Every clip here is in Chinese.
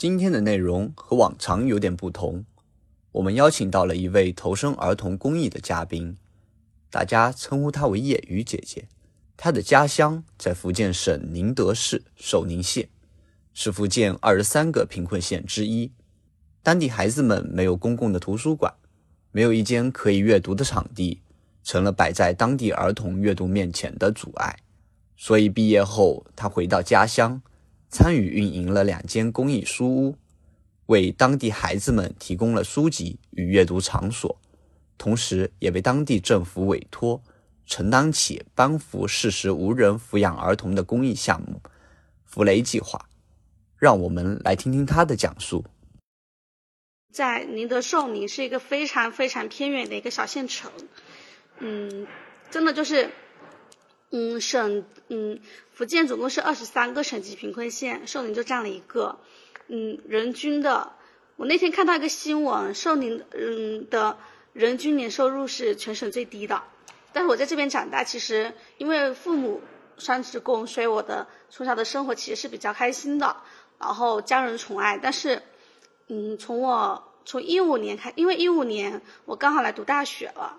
今天的内容和往常有点不同，我们邀请到了一位投身儿童公益的嘉宾，大家称呼她为业余姐姐。她的家乡在福建省宁德市寿宁县，是福建二十三个贫困县之一。当地孩子们没有公共的图书馆，没有一间可以阅读的场地，成了摆在当地儿童阅读面前的阻碍。所以毕业后，她回到家乡。参与运营了两间公益书屋，为当地孩子们提供了书籍与阅读场所，同时也被当地政府委托承担起帮扶事实无人抚养儿童的公益项目“扶雷计划”。让我们来听听他的讲述。在宁德寿宁是一个非常非常偏远的一个小县城，嗯，真的就是。嗯，省嗯，福建总共是二十三个省级贫困县，寿宁就占了一个。嗯，人均的，我那天看到一个新闻，寿宁嗯的人均年收入是全省最低的。但是我在这边长大，其实因为父母双职工，所以我的从小的生活其实是比较开心的，然后家人宠爱。但是，嗯，从我从一五年开，因为一五年我刚好来读大学了，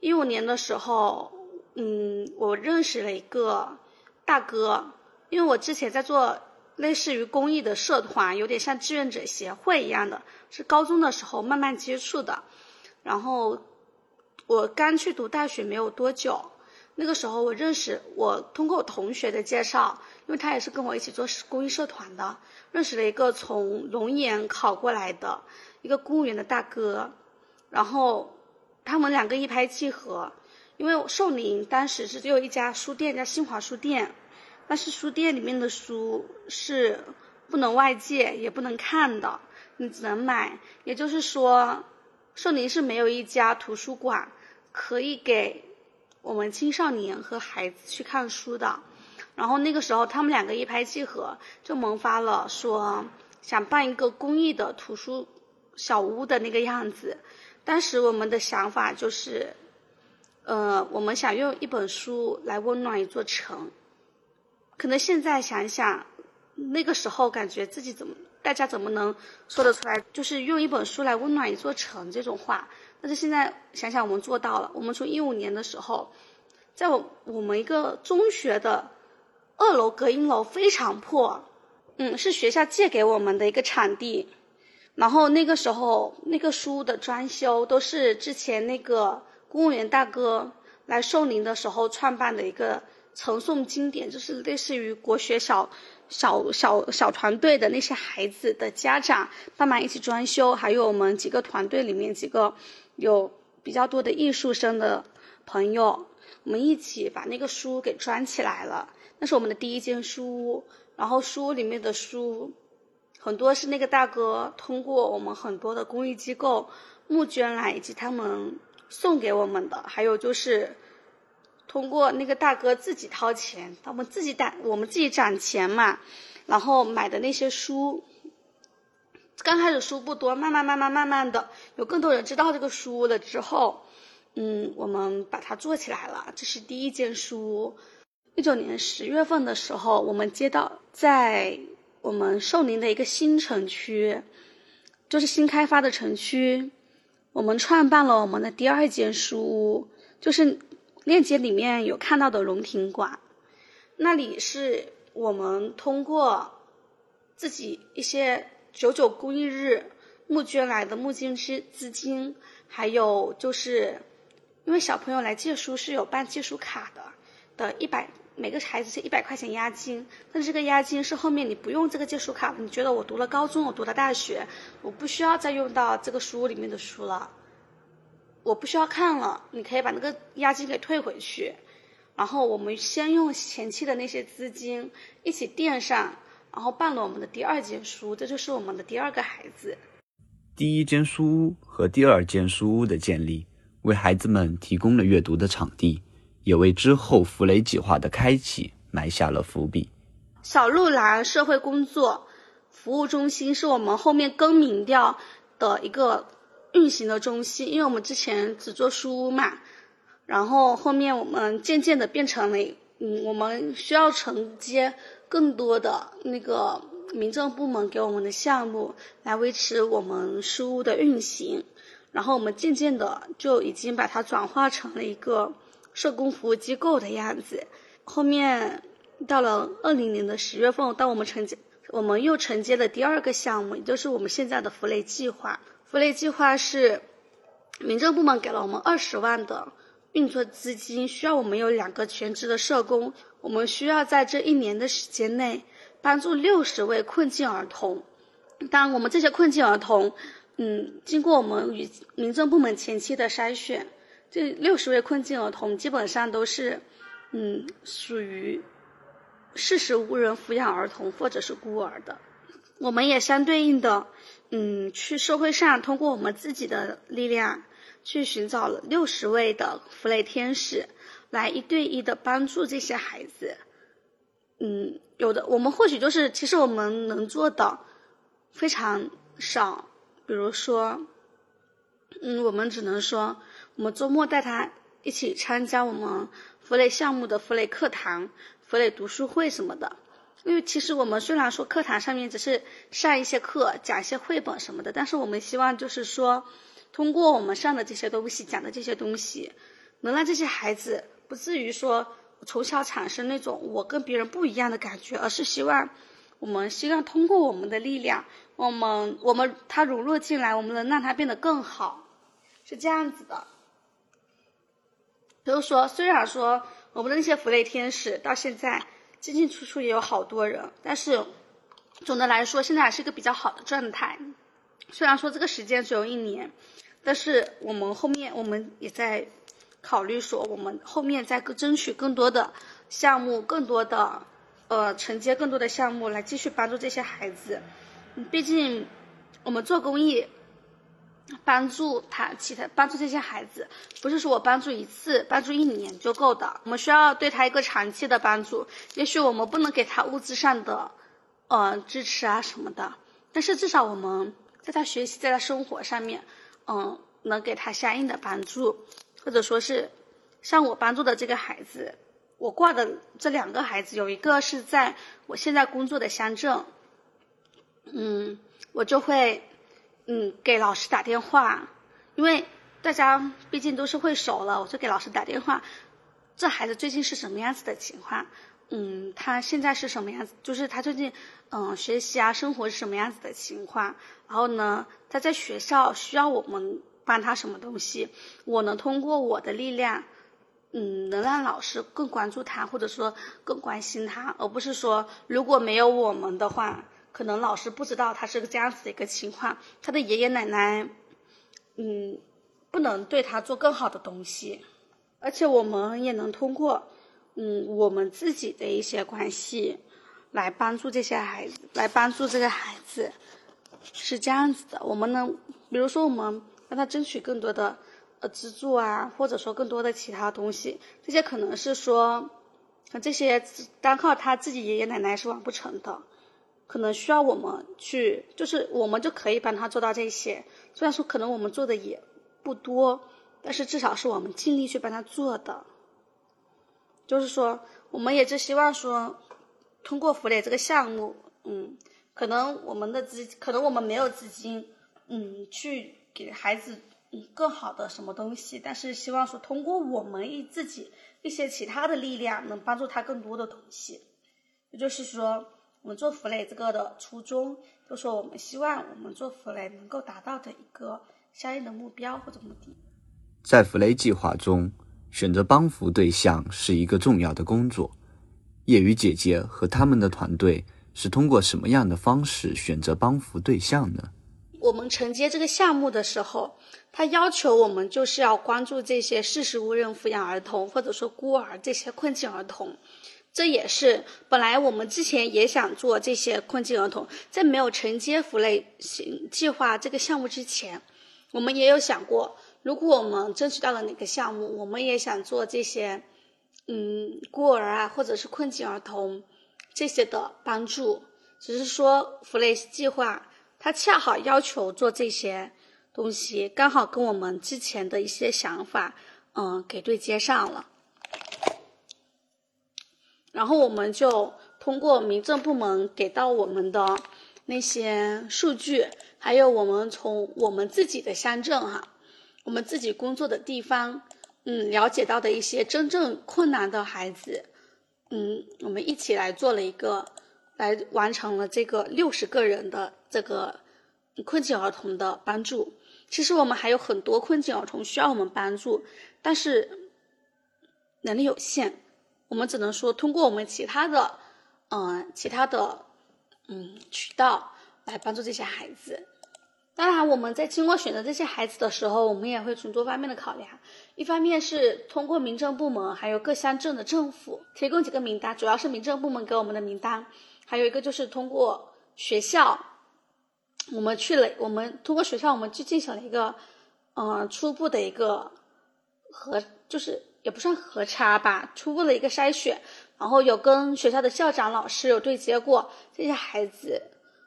一五年的时候。嗯，我认识了一个大哥，因为我之前在做类似于公益的社团，有点像志愿者协会一样的，是高中的时候慢慢接触的。然后我刚去读大学没有多久，那个时候我认识，我通过我同学的介绍，因为他也是跟我一起做公益社团的，认识了一个从龙岩考过来的一个公务员的大哥，然后他们两个一拍即合。因为寿宁当时是只有一家书店，叫新华书店，但是书店里面的书是不能外借，也不能看的，你只能买。也就是说，寿宁是没有一家图书馆可以给我们青少年和孩子去看书的。然后那个时候，他们两个一拍即合，就萌发了说想办一个公益的图书小屋的那个样子。当时我们的想法就是。呃，我们想用一本书来温暖一座城，可能现在想想，那个时候感觉自己怎么，大家怎么能说得出来，就是用一本书来温暖一座城这种话？但是现在想想，我们做到了。我们从一五年的时候，在我我们一个中学的二楼隔音楼非常破，嗯，是学校借给我们的一个场地，然后那个时候那个书的装修都是之前那个。公务员大哥来寿宁的时候创办的一个呈送经典，就是类似于国学小小小小团队的那些孩子的家长帮忙一起装修，还有我们几个团队里面几个有比较多的艺术生的朋友，我们一起把那个书给装起来了。那是我们的第一间书屋，然后书屋里面的书很多是那个大哥通过我们很多的公益机构募捐来，以及他们。送给我们的，还有就是通过那个大哥自己掏钱，他们自己攒，我们自己攒钱嘛，然后买的那些书。刚开始书不多，慢慢慢慢慢慢的，有更多人知道这个书了之后，嗯，我们把它做起来了。这是第一间书。一九年十月份的时候，我们接到在我们寿宁的一个新城区，就是新开发的城区。我们创办了我们的第二间书屋，就是链接里面有看到的龙庭馆，那里是我们通过自己一些九九公益日募捐来的募捐资资金，还有就是因为小朋友来借书是有办借书卡的，的一百。每个孩子是一百块钱押金，但是这个押金是后面你不用这个借书卡，你觉得我读了高中，我读了大学，我不需要再用到这个书里面的书了，我不需要看了，你可以把那个押金给退回去，然后我们先用前期的那些资金一起垫上，然后办了我们的第二间书，这就是我们的第二个孩子。第一间书屋和第二间书屋的建立，为孩子们提供了阅读的场地。也为之后“弗雷计划”的开启埋下了伏笔。小鹿蓝社会工作服务中心是我们后面更名掉的一个运行的中心，因为我们之前只做书屋嘛，然后后面我们渐渐的变成了，嗯，我们需要承接更多的那个民政部门给我们的项目来维持我们书屋的运行，然后我们渐渐的就已经把它转化成了一个社工服务机构的样子。后面到了二零年的十月份，当我们承接，我们又承接了第二个项目，也就是我们现在的福雷计划。福雷计划是民政部门给了我们二十万的运作资金，需要我们有两个全职的社工，我们需要在这一年的时间内。帮助六十位困境儿童，当我们这些困境儿童，嗯，经过我们与民政部门前期的筛选，这六十位困境儿童基本上都是，嗯，属于事实无人抚养儿童或者是孤儿的。我们也相对应的，嗯，去社会上通过我们自己的力量，去寻找了六十位的福雷天使，来一对一的帮助这些孩子。嗯，有的我们或许就是，其实我们能做的非常少。比如说，嗯，我们只能说，我们周末带他一起参加我们弗雷项目的弗雷课堂、弗雷读书会什么的。因为其实我们虽然说课堂上面只是上一些课、讲一些绘本什么的，但是我们希望就是说，通过我们上的这些东西、讲的这些东西，能让这些孩子不至于说。从小产生那种我跟别人不一样的感觉，而是希望我们希望通过我们的力量，我们我们他融入进来，我们能让他变得更好，是这样子的。就是说，虽然说我们的那些福雷天使到现在进进出出也有好多人，但是总的来说现在还是一个比较好的状态。虽然说这个时间只有一年，但是我们后面我们也在。考虑说，我们后面再争取更多的项目，更多的呃承接更多的项目来继续帮助这些孩子。毕竟我们做公益，帮助他其他帮助这些孩子，不是说我帮助一次、帮助一年就够的。我们需要对他一个长期的帮助。也许我们不能给他物质上的呃支持啊什么的，但是至少我们在他学习、在他生活上面，嗯，能给他相应的帮助。或者说是像我帮助的这个孩子，我挂的这两个孩子，有一个是在我现在工作的乡镇，嗯，我就会嗯给老师打电话，因为大家毕竟都是会熟了，我就给老师打电话，这孩子最近是什么样子的情况？嗯，他现在是什么样子？就是他最近嗯学习啊，生活是什么样子的情况？然后呢，他在学校需要我们。帮他什么东西，我能通过我的力量，嗯，能让老师更关注他，或者说更关心他，而不是说如果没有我们的话，可能老师不知道他是个这样子的一个情况，他的爷爷奶奶，嗯，不能对他做更好的东西，而且我们也能通过，嗯，我们自己的一些关系，来帮助这些孩子，来帮助这个孩子，是这样子的，我们能，比如说我们。让他争取更多的呃资助啊，或者说更多的其他东西，这些可能是说，这些单靠他自己爷爷奶奶是完不成的，可能需要我们去，就是我们就可以帮他做到这些。虽然说可能我们做的也不多，但是至少是我们尽力去帮他做的。就是说，我们也是希望说，通过福磊这个项目，嗯，可能我们的资，可能我们没有资金，嗯，去。给孩子更好的什么东西，但是希望说通过我们一自己一些其他的力量，能帮助他更多的东西。也就是说，我们做弗雷这个的初衷，就说我们希望我们做弗雷能够达到的一个相应的目标或者目的。在弗雷计划中，选择帮扶对象是一个重要的工作。业余姐姐和他们的团队是通过什么样的方式选择帮扶对象呢？我们承接这个项目的时候，他要求我们就是要关注这些事实无人抚养儿童，或者说孤儿这些困境儿童。这也是本来我们之前也想做这些困境儿童，在没有承接福类行计划这个项目之前，我们也有想过，如果我们争取到了哪个项目，我们也想做这些，嗯，孤儿啊，或者是困境儿童这些的帮助。只是说福类计划。他恰好要求做这些东西，刚好跟我们之前的一些想法，嗯，给对接上了。然后我们就通过民政部门给到我们的那些数据，还有我们从我们自己的乡镇哈，我们自己工作的地方，嗯，了解到的一些真正困难的孩子，嗯，我们一起来做了一个，来完成了这个六十个人的这个困境儿童的帮助。其实我们还有很多困境儿童需要我们帮助，但是能力有限，我们只能说通过我们其他的。嗯，其他的嗯渠道来帮助这些孩子。当然，我们在经过选择这些孩子的时候，我们也会从多方面的考量。一方面是通过民政部门还有各乡镇的政府提供几个名单，主要是民政部门给我们的名单。还有一个就是通过学校，我们去了，我们通过学校，我们去进行了一个嗯初步的一个核，就是也不算核查吧，初步的一个筛选。然后有跟学校的校长、老师有对接过，这些孩子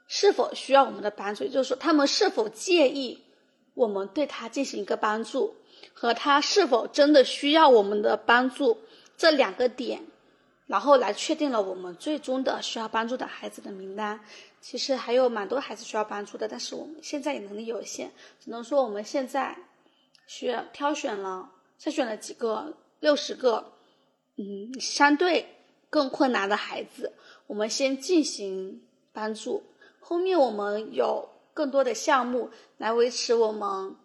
是否需要我们的帮助，也就是说他们是否介意我们对他进行一个帮助，和他是否真的需要我们的帮助这两个点，然后来确定了我们最终的需要帮助的孩子的名单。其实还有蛮多孩子需要帮助的，但是我们现在也能力有限，只能说我们现在选挑选了筛选了几个六十个，嗯，相对。更困难的孩子，我们先进行帮助。后面我们有更多的项目来维持我们，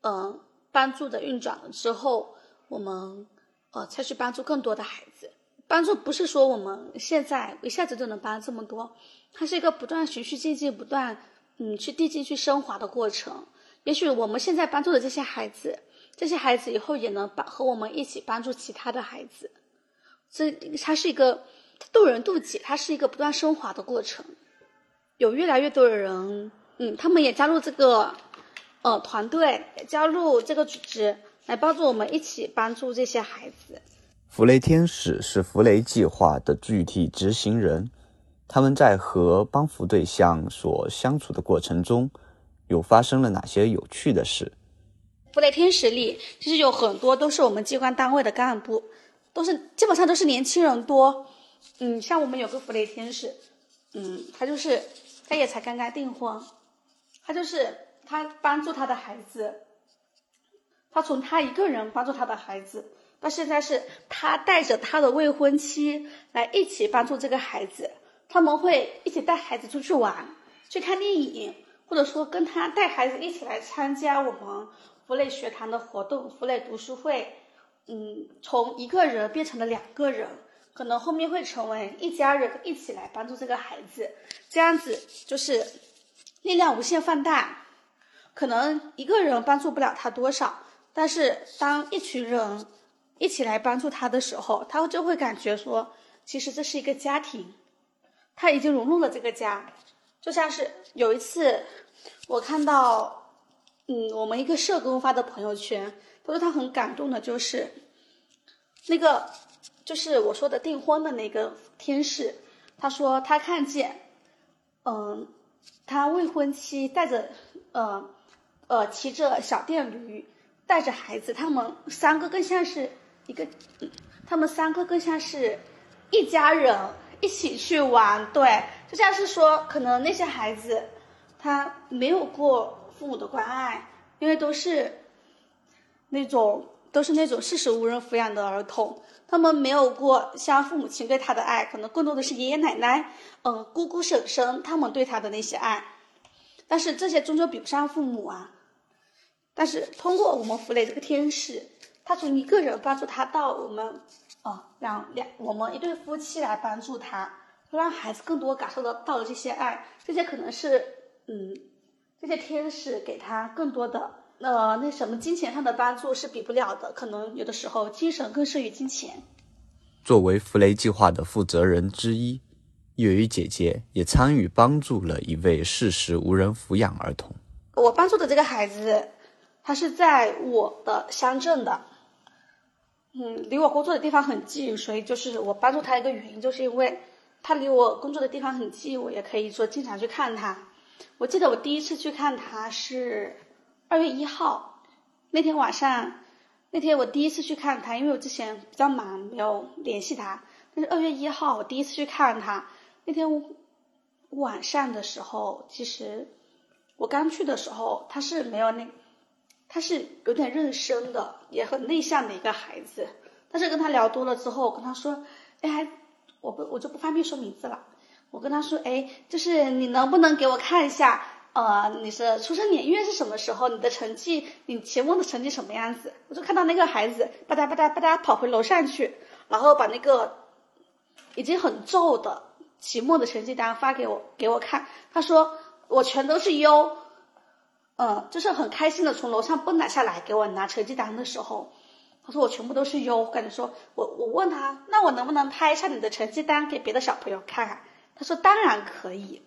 嗯，帮助的运转了之后，我们呃再去帮助更多的孩子。帮助不是说我们现在一下子就能帮这么多，它是一个不断循序渐进、不断嗯去递进、去升华的过程。也许我们现在帮助的这些孩子，这些孩子以后也能帮和我们一起帮助其他的孩子。这它是一个渡人渡己，它是一个不断升华的过程。有越来越多的人，嗯，他们也加入这个呃团队，加入这个组织，来帮助我们一起帮助这些孩子。弗雷天使是弗雷计划的具体执行人，他们在和帮扶对象所相处的过程中，有发生了哪些有趣的事？福雷天使里其实有很多都是我们机关单位的干部。都是基本上都是年轻人多，嗯，像我们有个福雷天使，嗯，他就是他也才刚刚订婚，他就是他帮助他的孩子，他从他一个人帮助他的孩子，到现在是他带着他的未婚妻来一起帮助这个孩子，他们会一起带孩子出去玩，去看电影，或者说跟他带孩子一起来参加我们福雷学堂的活动，福雷读书会。嗯，从一个人变成了两个人，可能后面会成为一家人，一起来帮助这个孩子，这样子就是力量无限放大。可能一个人帮助不了他多少，但是当一群人一起来帮助他的时候，他就会感觉说，其实这是一个家庭，他已经融入了这个家。就像是有一次，我看到，嗯，我们一个社工发的朋友圈。他说他很感动的，就是那个，就是我说的订婚的那个天使。他说他看见，嗯，他未婚妻带着，呃，呃，骑着小电驴，带着孩子，他们三个更像是一个，他们三个更像是一家人一起去玩。对，就像是说，可能那些孩子他没有过父母的关爱，因为都是。那种都是那种事实无人抚养的儿童，他们没有过像父母亲对他的爱，可能更多的是爷爷奶奶、嗯姑姑婶婶他们对他的那些爱，但是这些终究比不上父母啊。但是通过我们弗雷这个天使，他从一个人帮助他到我们，哦两两我们一对夫妻来帮助他，让孩子更多感受到到了这些爱，这些可能是嗯这些天使给他更多的。呃，那什么，金钱上的帮助是比不了的，可能有的时候精神更胜于金钱。作为弗雷计划的负责人之一，月雨姐姐也参与帮助了一位事实无人抚养儿童。我帮助的这个孩子，他是在我的乡镇的，嗯，离我工作的地方很近，所以就是我帮助他一个原因，就是因为他离我工作的地方很近，我也可以说经常去看他。我记得我第一次去看他是。二月一号那天晚上，那天我第一次去看他，因为我之前比较忙，没有联系他。但是二月一号我第一次去看他，那天晚上的时候，其实我刚去的时候，他是没有那，他是有点认生的，也很内向的一个孩子。但是跟他聊多了之后，跟他说，哎，我不我就不方便说名字了。我跟他说，哎，就是你能不能给我看一下，呃，你是出生年月是什么时候？你的成绩，你期末的成绩什么样子？我就看到那个孩子吧嗒吧嗒吧嗒跑回楼上去，然后把那个已经很皱的。期末的成绩单发给我给我看，他说我全都是优，嗯，就是很开心的从楼上蹦跶下来给我拿成绩单的时候，他说我全部都是优，感觉说我我问他，那我能不能拍一下你的成绩单给别的小朋友看？他说当然可以。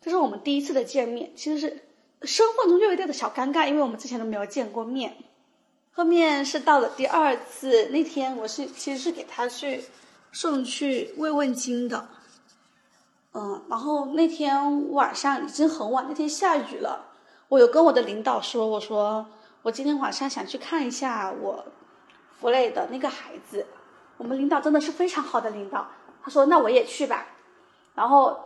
这是我们第一次的见面，其实是身份中就有一点的小尴尬，因为我们之前都没有见过面。后面是到了第二次那天，我是其实是给他去送去慰问金的。嗯，然后那天晚上已经很晚，那天下雨了。我有跟我的领导说，我说我今天晚上想去看一下我弗雷的那个孩子。我们领导真的是非常好的领导，他说那我也去吧。然后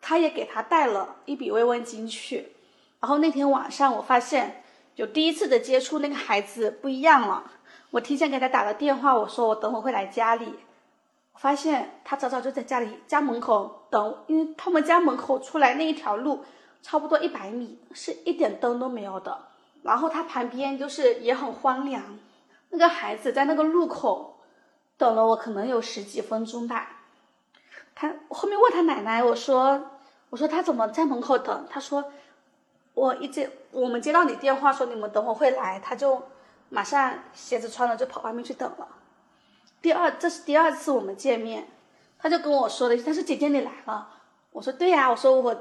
他也给他带了一笔慰问金去。然后那天晚上我发现有第一次的接触，那个孩子不一样了。我提前给他打了电话，我说我等会会来家里。我发现他早早就在家里家门口等，因为他们家门口出来那一条路差不多一百米，是一点灯都没有的。然后他旁边就是也很荒凉，那个孩子在那个路口等了我可能有十几分钟吧。他后面问他奶奶，我说我说他怎么在门口等？他说我一接我们接到你电话说你们等会会来，他就马上鞋子穿了就跑外面去等了。第二，这是第二次我们见面，他就跟我说的，他说姐姐你来了，我说对呀，我说我，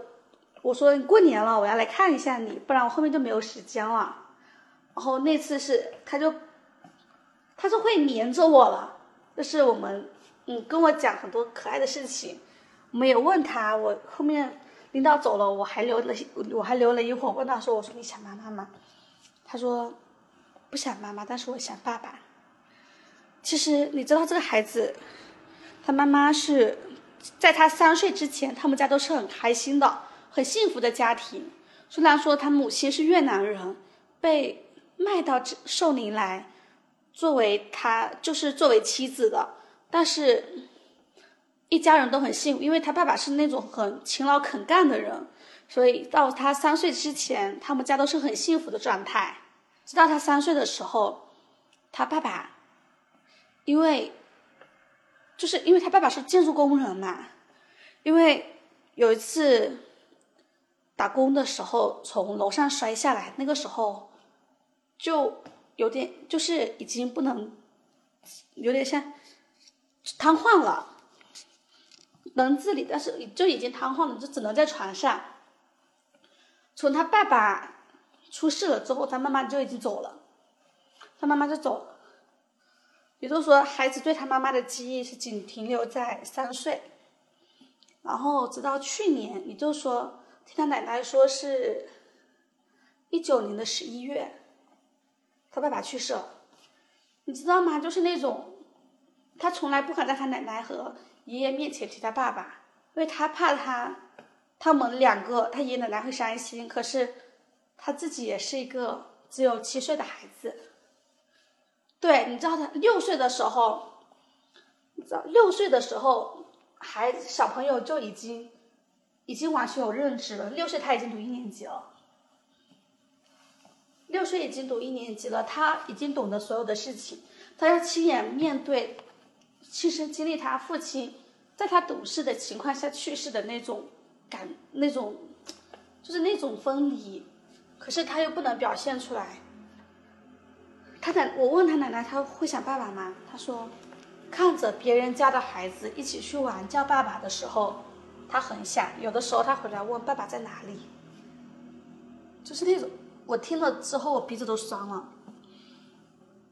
我说过年了，我要来看一下你，不然我后面就没有时间了。然后那次是，他就，他就会黏着我了，就是我们，嗯，跟我讲很多可爱的事情，我们也问他，我后面领导走了，我还留了，我还留了一会儿，问他说，我说你想妈妈吗？他说不想妈妈，但是我想爸爸。其实你知道这个孩子，他妈妈是在他三岁之前，他们家都是很开心的、很幸福的家庭。虽然说他母亲是越南人，被卖到寿宁来，作为他就是作为妻子的，但是一家人都很幸福，因为他爸爸是那种很勤劳肯干的人，所以到他三岁之前，他们家都是很幸福的状态。直到他三岁的时候，他爸爸。因为，就是因为他爸爸是建筑工人嘛，因为有一次打工的时候从楼上摔下来，那个时候就有点就是已经不能，有点像瘫痪了，能自理，但是就已经瘫痪了，就只能在床上。从他爸爸出事了之后，他妈妈就已经走了，他妈妈就走了。也就是说，孩子对他妈妈的记忆是仅停留在三岁，然后直到去年，也就是说，听他奶奶说是，一九年的十一月，他爸爸去世了。你知道吗？就是那种，他从来不敢在他奶奶和爷爷面前提他爸爸，因为他怕他，他们两个他爷爷奶奶会伤心。可是，他自己也是一个只有七岁的孩子。对，你知道他六岁的时候，你知道六岁的时候，孩子小朋友就已经，已经完全有认知了。六岁他已经读一年级了，六岁已经读一年级了，他已经懂得所有的事情，他要亲眼面对，亲身经历他父亲在他懂事的情况下去世的那种感，那种，就是那种分离，可是他又不能表现出来。他奶，我问他奶奶，他会想爸爸吗？他说，看着别人家的孩子一起去玩叫爸爸的时候，他很想。有的时候他回来问爸爸在哪里，就是那种，我听了之后我鼻子都酸了。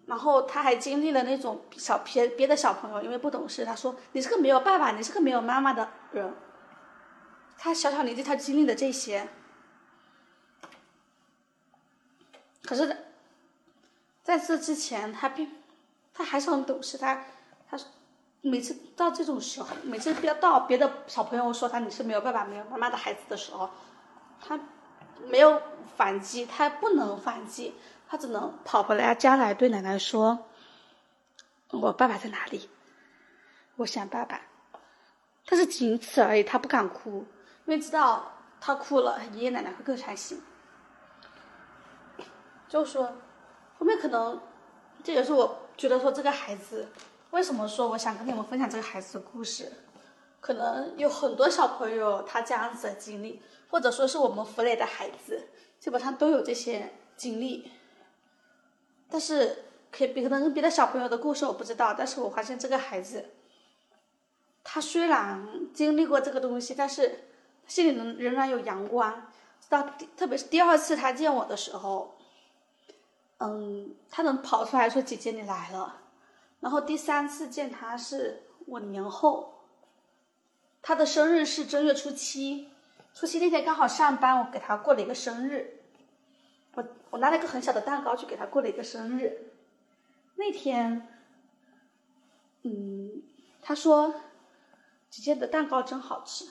然后他还经历了那种小别别的小朋友因为不懂事，他说你是个没有爸爸，你是个没有妈妈的人。他小小年纪他经历的这些，可是。在这之前，他并，他还是很懂事。他，他，每次到这种时候，每次要到别的小朋友说他你是没有爸爸没有妈妈的孩子的时候，他没有反击，他不能反击，他只能跑回来家来对奶奶说：“我爸爸在哪里？我想爸爸。”但是仅此而已，他不敢哭，因为知道他哭了，爷爷奶奶会更伤心。就说后面可能，这也是我觉得说这个孩子为什么说我想跟你们分享这个孩子的故事，可能有很多小朋友他这样子的经历，或者说是我们弗雷的孩子，基本上都有这些经历。但是可以可能别的小朋友的故事我不知道，但是我发现这个孩子。他虽然经历过这个东西，但是心里仍仍然有阳光。到特别是第二次他见我的时候，嗯，他能跑出来说：“姐姐，你来了。”然后第三次见他是我年后，他的生日是正月初七，初七那天刚好上班，我给他过了一个生日。我我拿了一个很小的蛋糕去给他过了一个生日。那天，嗯，他说。姐姐的蛋糕真好吃，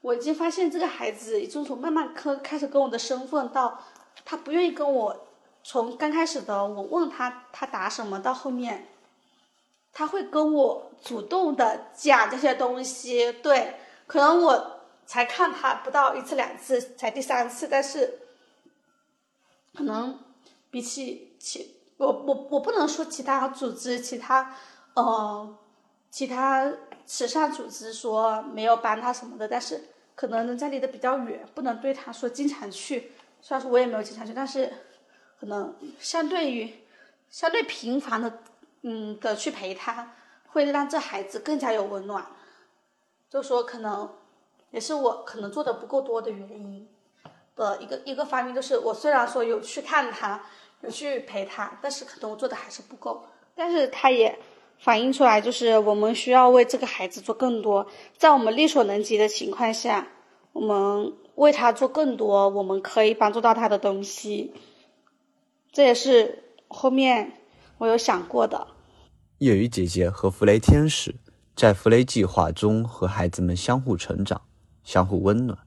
我已经发现这个孩子已经从慢慢开开始跟我的身份到，他不愿意跟我，从刚开始的我问他他答什么到后面，他会跟我主动的讲这些东西。对，可能我才看他不到一次两次，才第三次，但是，可能比起其我我我不能说其他组织其他，呃，其他。慈善组织说没有帮他什么的，但是可能人家离得比较远，不能对他说经常去。虽然说我也没有经常去，但是可能相对于相对频繁的，嗯的去陪他，会让这孩子更加有温暖。就说可能也是我可能做的不够多的原因的一个一个方面，就是我虽然说有去看他，有去陪他，但是可能我做的还是不够。但是他也。反映出来就是我们需要为这个孩子做更多，在我们力所能及的情况下，我们为他做更多我们可以帮助到他的东西。这也是后面我有想过的。业余姐姐和弗雷天使在弗雷计划中和孩子们相互成长，相互温暖。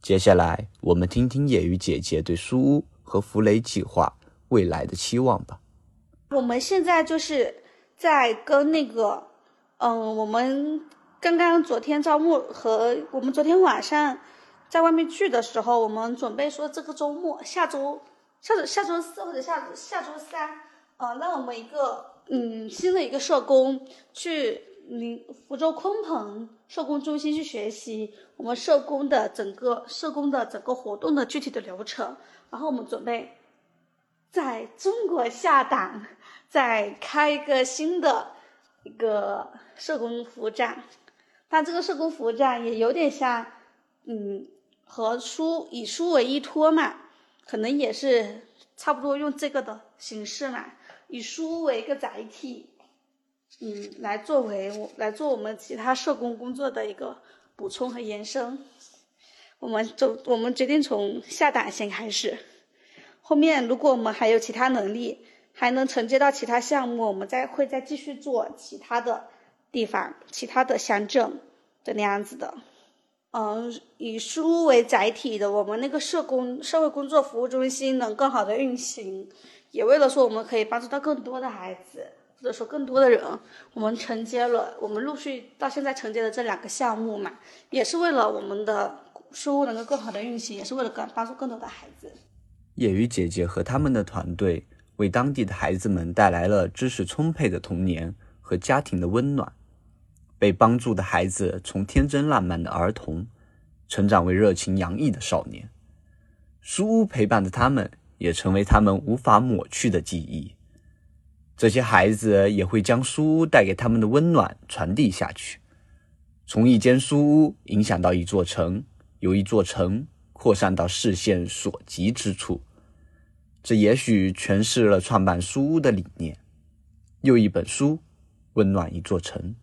接下来我们听听业余姐姐对书屋和弗雷计划未来的期望吧。我们现在就是。在跟那个，嗯，我们刚刚昨天招募和我们昨天晚上在外面聚的时候，我们准备说这个周末，下周下周下周四或者下下周三，呃，让我们一个嗯新的一个社工去你福州鲲鹏社工中心去学习我们社工的整个社工的整个活动的具体的流程，然后我们准备在中国下档。再开一个新的一个社工服务站，但这个社工服务站也有点像，嗯，和书以书为依托嘛，可能也是差不多用这个的形式嘛，以书为一个载体，嗯，来作为我来做我们其他社工工作的一个补充和延伸。我们就我们决定从下档先开始，后面如果我们还有其他能力。还能承接到其他项目，我们再会再继续做其他的地方、其他的乡镇的那样子的。嗯，以书为载体的，我们那个社工社会工作服务中心能更好的运行，也为了说我们可以帮助到更多的孩子，或者说更多的人，我们承接了我们陆续到现在承接的这两个项目嘛，也是为了我们的书屋能够更好的运行，也是为了更帮助更多的孩子。业余姐姐和他们的团队。为当地的孩子们带来了知识充沛的童年和家庭的温暖，被帮助的孩子从天真烂漫的儿童，成长为热情洋溢的少年。书屋陪伴着他们，也成为他们无法抹去的记忆。这些孩子也会将书屋带给他们的温暖传递下去，从一间书屋影响到一座城，由一座城扩散到视线所及之处。这也许诠释了创办书屋的理念。又一本书，温暖一座城。